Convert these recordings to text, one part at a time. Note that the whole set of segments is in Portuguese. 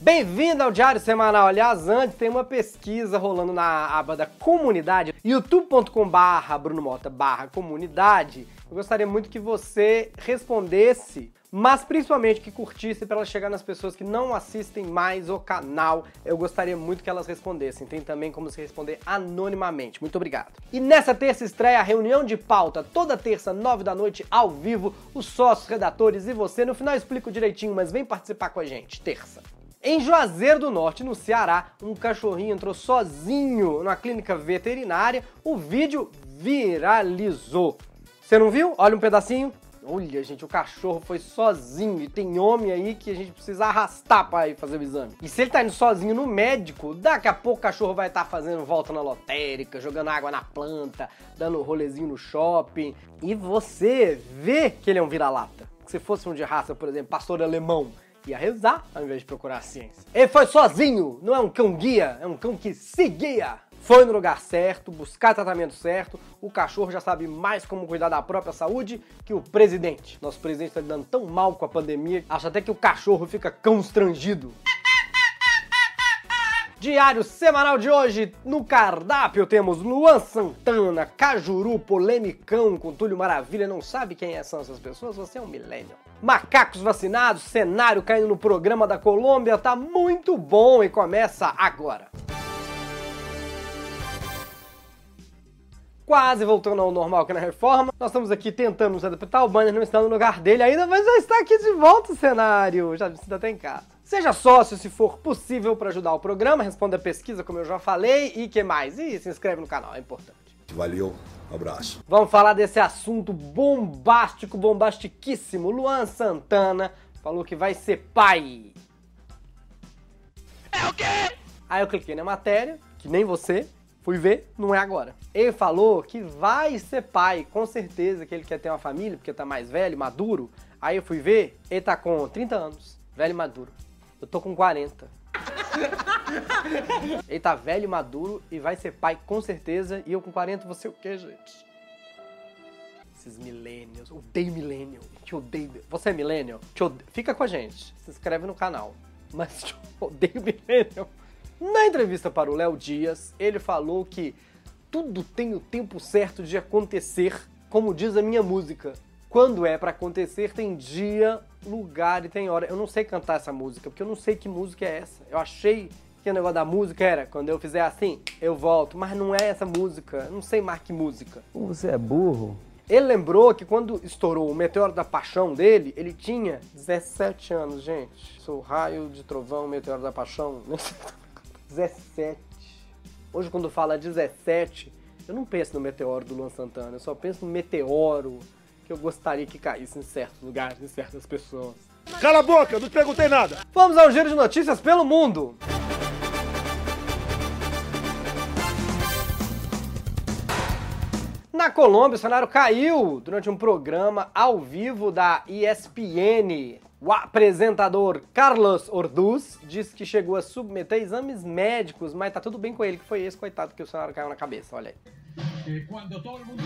Bem-vindo ao Diário Semanal. Aliás, antes tem uma pesquisa rolando na aba da comunidade, youtube.com barra Bruno Mota barra comunidade. Eu gostaria muito que você respondesse, mas principalmente que curtisse para ela chegar nas pessoas que não assistem mais o canal. Eu gostaria muito que elas respondessem. Tem também como se responder anonimamente. Muito obrigado. E nessa terça estreia a reunião de pauta, toda terça, nove da noite, ao vivo, os sócios, redatores e você. No final explico direitinho, mas vem participar com a gente, terça. Em Juazeiro do Norte, no Ceará, um cachorrinho entrou sozinho na clínica veterinária. O vídeo viralizou. Você não viu? Olha um pedacinho. Olha, gente, o cachorro foi sozinho e tem homem aí que a gente precisa arrastar para ir fazer o exame. E se ele tá indo sozinho no médico, daqui a pouco o cachorro vai estar tá fazendo volta na lotérica, jogando água na planta, dando rolezinho no shopping. E você vê que ele é um vira-lata. Se fosse um de raça, por exemplo, pastor alemão, ia rezar ao invés de procurar a ciência. Ele foi sozinho, não é um cão guia, é um cão que se guia. Foi no lugar certo, buscar tratamento certo, o cachorro já sabe mais como cuidar da própria saúde que o presidente. Nosso presidente está lidando tão mal com a pandemia, acha até que o cachorro fica constrangido. Diário semanal de hoje, no cardápio temos Luan Santana, Cajuru, Polemicão com Túlio Maravilha. Não sabe quem são essas pessoas? Você é um millennial. Macacos vacinados, cenário caindo no programa da Colômbia, tá muito bom e começa agora. quase voltando ao normal aqui na reforma. Nós estamos aqui tentando nos adaptar, o banner não está no lugar dele ainda, mas já está aqui de volta o cenário. Já precisa até em casa. Seja sócio se for possível para ajudar o programa, responda a pesquisa como eu já falei e que mais? E se inscreve no canal, é importante. Valeu, abraço. Vamos falar desse assunto bombástico, bombastiquíssimo. Luan Santana falou que vai ser pai. É o quê? Aí eu cliquei na matéria, que nem você, Fui ver, não é agora. Ele falou que vai ser pai, com certeza que ele quer ter uma família, porque tá mais velho, maduro. Aí eu fui ver, ele tá com 30 anos, velho e maduro. Eu tô com 40. ele tá velho, maduro e vai ser pai com certeza. E eu com 40, você o quê, gente? Esses millennials. Odeio millennial. Te odeio. Você é millennial? Te odeio. Fica com a gente. Se inscreve no canal. Mas te odeio millennial. Na entrevista para o Léo Dias, ele falou que tudo tem o tempo certo de acontecer, como diz a minha música. Quando é para acontecer, tem dia, lugar e tem hora. Eu não sei cantar essa música, porque eu não sei que música é essa. Eu achei que o negócio da música era quando eu fizer assim, eu volto, mas não é essa música. Eu não sei mais que música. Você é burro? Ele lembrou que quando estourou o Meteoro da Paixão dele, ele tinha 17 anos, gente. Sou raio de trovão, Meteoro da Paixão. 17. Hoje, quando fala 17, eu não penso no meteoro do Luan Santana, eu só penso no meteoro que eu gostaria que caísse em certos lugares, em certas pessoas. Cala a boca, eu não te perguntei nada! Vamos ao giro de notícias pelo mundo! Na Colômbia, o cenário caiu durante um programa ao vivo da ESPN. O apresentador Carlos Orduz disse que chegou a submeter exames médicos, mas tá tudo bem com ele, que foi esse coitado que o cenário caiu na cabeça, olha aí. Quando todo mundo...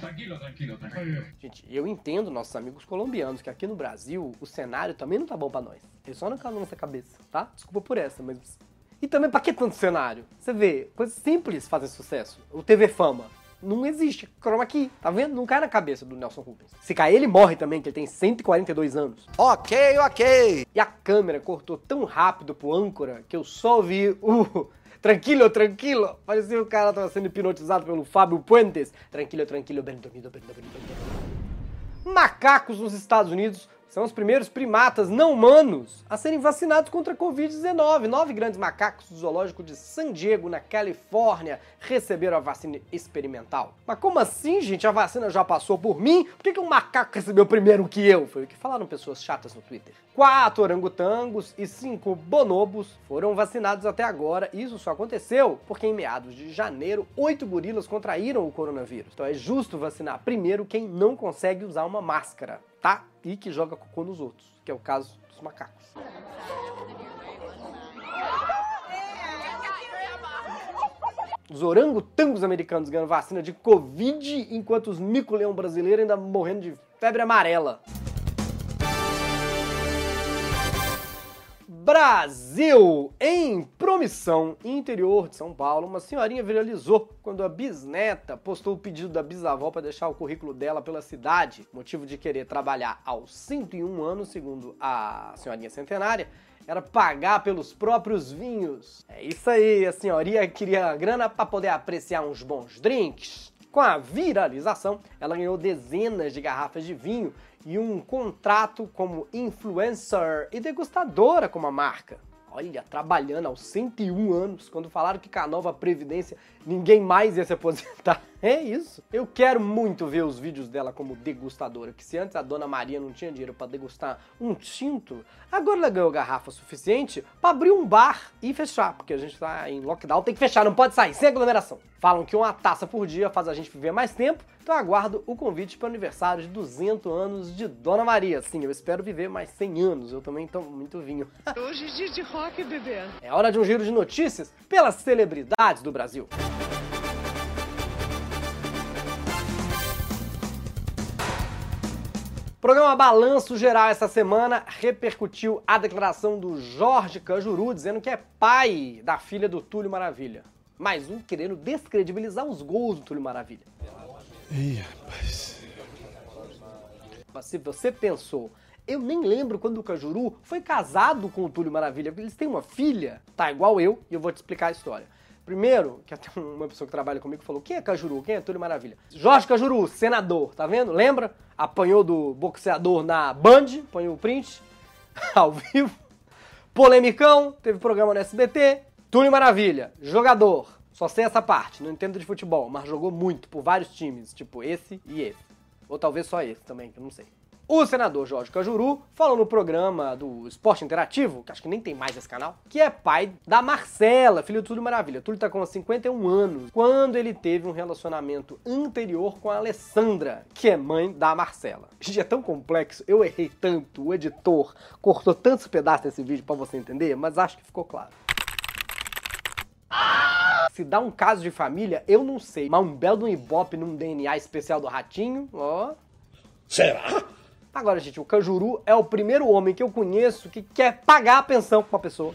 Tranquilo, tranquilo, tranquilo. Gente, eu entendo nossos amigos colombianos que aqui no Brasil o cenário também não tá bom pra nós. Ele só não caiu na nossa cabeça, tá? Desculpa por essa, mas. E também pra que tanto cenário? Você vê, coisas simples fazem sucesso. O TV Fama não existe chroma key, tá vendo? Não cai na cabeça do Nelson Rubens. Se cair, ele morre também, que ele tem 142 anos. Ok, ok. E a câmera cortou tão rápido pro âncora que eu só vi o... Tranquilo, tranquilo. Parecia o cara tava sendo hipnotizado pelo Fábio Puentes. Tranquilo, tranquilo, bem dormido, bem dormido, bem dormido. Macacos nos Estados Unidos são os primeiros primatas não humanos a serem vacinados contra a Covid-19. Nove grandes macacos do zoológico de San Diego, na Califórnia, receberam a vacina experimental. Mas como assim, gente? A vacina já passou por mim? Por que, que um macaco recebeu primeiro que eu? Foi o que falaram pessoas chatas no Twitter. Quatro orangotangos e cinco bonobos foram vacinados até agora. Isso só aconteceu porque em meados de janeiro, oito gorilas contraíram o coronavírus. Então é justo vacinar primeiro quem não consegue usar uma máscara tá? E que joga cocô nos outros, que é o caso dos macacos. Os orangotangos americanos ganham vacina de Covid, enquanto os mico-leão brasileiros ainda morrendo de febre amarela. Brasil! Em Promissão, interior de São Paulo, uma senhorinha viralizou quando a bisneta postou o pedido da bisavó para deixar o currículo dela pela cidade, motivo de querer trabalhar aos 101 anos, segundo a senhorinha centenária, era pagar pelos próprios vinhos. É isso aí, a senhoria queria grana para poder apreciar uns bons drinks. Com a viralização, ela ganhou dezenas de garrafas de vinho e um contrato como influencer e degustadora com a marca. Olha, trabalhando aos 101 anos, quando falaram que com a nova Previdência ninguém mais ia se aposentar. É isso. Eu quero muito ver os vídeos dela como degustadora, que se antes a dona Maria não tinha dinheiro para degustar um tinto, agora ela ganhou garrafa suficiente para abrir um bar e fechar, porque a gente tá em lockdown, tem que fechar, não pode sair, sem aglomeração. Falam que uma taça por dia faz a gente viver mais tempo, então aguardo o convite para o aniversário de 200 anos de Dona Maria. Sim, eu espero viver mais 100 anos, eu também tomo muito vinho. Hoje é dia de rock, bebê. É hora de um giro de notícias pelas celebridades do Brasil. Programa Balanço Geral essa semana repercutiu a declaração do Jorge Cajuru dizendo que é pai da filha do Túlio Maravilha. Mais um querendo descredibilizar os gols do Túlio Maravilha. Ih, rapaz. Mas se você pensou, eu nem lembro quando o Cajuru foi casado com o Túlio Maravilha, eles têm uma filha, tá igual eu, e eu vou te explicar a história. Primeiro, que até uma pessoa que trabalha comigo falou: quem é Cajuru? Quem é Túlio Maravilha? Jorge Cajuru, senador, tá vendo? Lembra? Apanhou do boxeador na Band, apanhou o print, ao vivo. Polemicão, teve programa no SBT. Túlio Maravilha, jogador. Só sei essa parte, não entendo de futebol, mas jogou muito por vários times, tipo esse e esse. Ou talvez só esse também, que eu não sei. O senador Jorge Cajuru falou no programa do Esporte Interativo, que acho que nem tem mais esse canal, que é pai da Marcela, filho do Túlio Maravilha. Túlio tá com 51 anos, quando ele teve um relacionamento anterior com a Alessandra, que é mãe da Marcela. Gente, é tão complexo, eu errei tanto, o editor cortou tantos pedaços desse vídeo para você entender, mas acho que ficou claro. Se dá um caso de família, eu não sei, mas um belo do Ibope num DNA especial do Ratinho, ó... Será? Agora, gente, o Cajuru é o primeiro homem que eu conheço que quer pagar a pensão pra uma pessoa.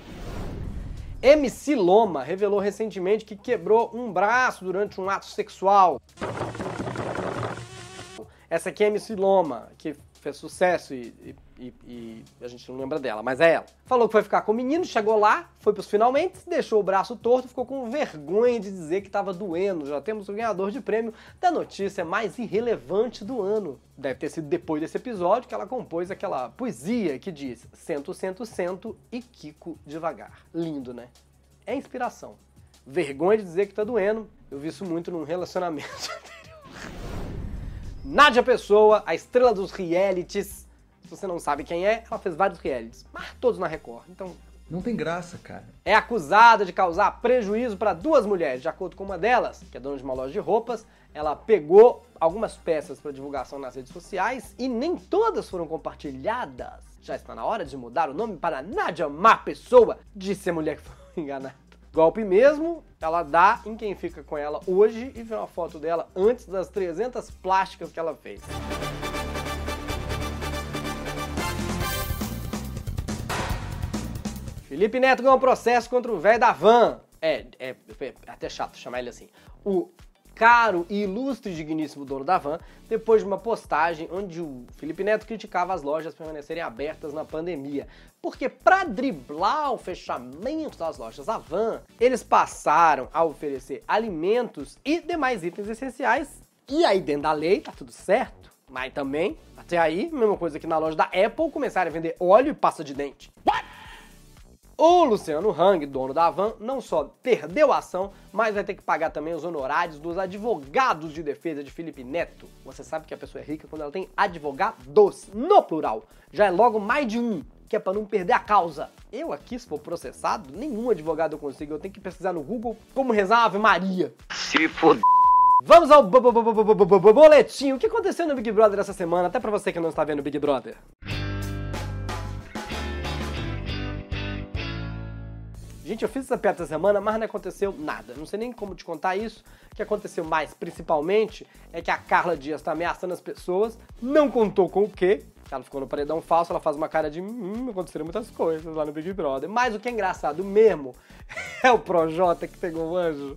MC Loma revelou recentemente que quebrou um braço durante um ato sexual. Essa aqui é MC Loma, que fez sucesso e, e, e, a gente não lembra dela, mas é ela. Falou que foi ficar com o menino, chegou lá, foi pros finalmente, deixou o braço torto, ficou com vergonha de dizer que tava doendo. Já temos o ganhador de prêmio da notícia mais irrelevante do ano. Deve ter sido depois desse episódio que ela compôs aquela poesia que diz: Sento, sento, sento e Kiko devagar. Lindo, né? É inspiração. Vergonha de dizer que tá doendo. Eu vi isso muito num relacionamento anterior. Nádia Pessoa, a estrela dos realities. Se você não sabe quem é, ela fez vários realities, mas todos na Record. Então, Não tem graça, cara. é acusada de causar prejuízo para duas mulheres. De acordo com uma delas, que é dona de uma loja de roupas, ela pegou algumas peças para divulgação nas redes sociais e nem todas foram compartilhadas. Já está na hora de mudar o nome para Nádia Má Pessoa, disse a mulher que foi enganada. Golpe mesmo, ela dá em quem fica com ela hoje e vê uma foto dela antes das 300 plásticas que ela fez. Felipe Neto ganhou um processo contra o velho da van. É, é, é até chato chamar ele assim. O caro e ilustre digníssimo dono da van, depois de uma postagem onde o Felipe Neto criticava as lojas permanecerem abertas na pandemia. Porque para driblar o fechamento das lojas da van, eles passaram a oferecer alimentos e demais itens essenciais. E aí, dentro da lei, tá tudo certo. Mas também, até aí, mesma coisa que na loja da Apple, começaram a vender óleo e pasta de dente. What? O Luciano Hang, dono da van, não só perdeu a ação, mas vai ter que pagar também os honorários dos advogados de defesa de Felipe Neto. Você sabe que a pessoa é rica quando ela tem advogados, no plural. Já é logo mais de um, que é para não perder a causa. Eu aqui, se for processado, nenhum advogado eu consigo. Eu tenho que pesquisar no Google como rezar Ave Maria. Se foder. Vamos ao bo- bo- bo- bo- bo- bo- bo- boletim. O que aconteceu no Big Brother essa semana? Até pra você que não está vendo o Big Brother. Gente, eu fiz essa piada essa semana, mas não aconteceu nada. Não sei nem como te contar isso. O que aconteceu mais, principalmente, é que a Carla Dias tá ameaçando as pessoas, não contou com o quê. Ela ficou no paredão falso, ela faz uma cara de hum, aconteceram muitas coisas lá no Big Brother. Mas o que é engraçado mesmo é o Projota que pegou o anjo.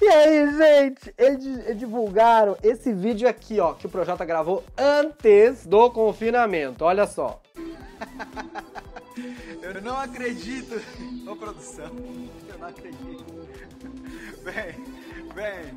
E aí, gente, eles divulgaram esse vídeo aqui, ó, que o Projota gravou antes do confinamento. Olha só. Eu não acredito. Ô, produção. Eu não acredito. Vem, vem,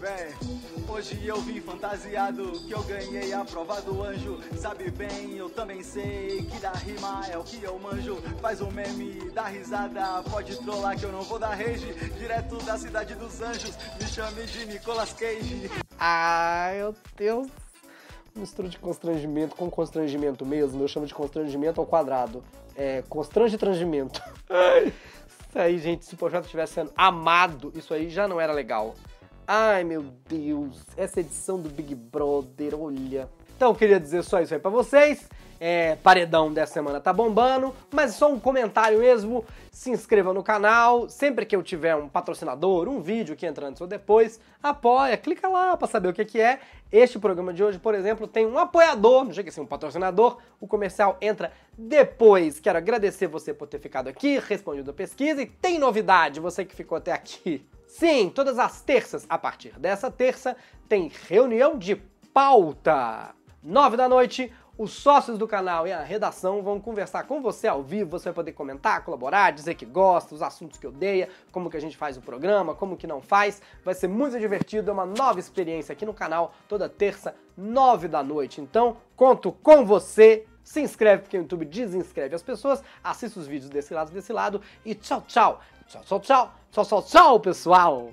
vem. Hoje eu vim fantasiado que eu ganhei a prova do anjo. Sabe bem, eu também sei que da rima é o que eu manjo. Faz um meme, dá risada, pode trollar que eu não vou dar rage. Direto da cidade dos anjos, me chame de Nicolas Cage. Ai, meu Deus. Mistura de constrangimento com constrangimento mesmo. Eu chamo de constrangimento ao quadrado. É, constrange-trangimento. Isso aí, gente, se o projeto estivesse sendo amado, isso aí já não era legal. Ai, meu Deus, essa edição do Big Brother, olha. Então, eu queria dizer só isso aí pra vocês. É, paredão dessa semana tá bombando, mas só um comentário mesmo. Se inscreva no canal. Sempre que eu tiver um patrocinador, um vídeo que entra antes ou depois, apoia, clica lá pra saber o que, que é. Este programa de hoje, por exemplo, tem um apoiador, não chega assim, um patrocinador. O comercial entra depois. Quero agradecer você por ter ficado aqui, respondido a pesquisa. E tem novidade, você que ficou até aqui. Sim, todas as terças, a partir dessa terça, tem reunião de pauta. Nove da noite, os sócios do canal e a redação vão conversar com você ao vivo, você vai poder comentar, colaborar, dizer que gosta, os assuntos que odeia, como que a gente faz o programa, como que não faz. Vai ser muito divertido, é uma nova experiência aqui no canal, toda terça, nove da noite. Então, conto com você. Se inscreve porque o YouTube desinscreve as pessoas, assista os vídeos desse lado desse lado e tchau, tchau. Tchau, tchau, tchau. Tchau, tchau, tchau, pessoal.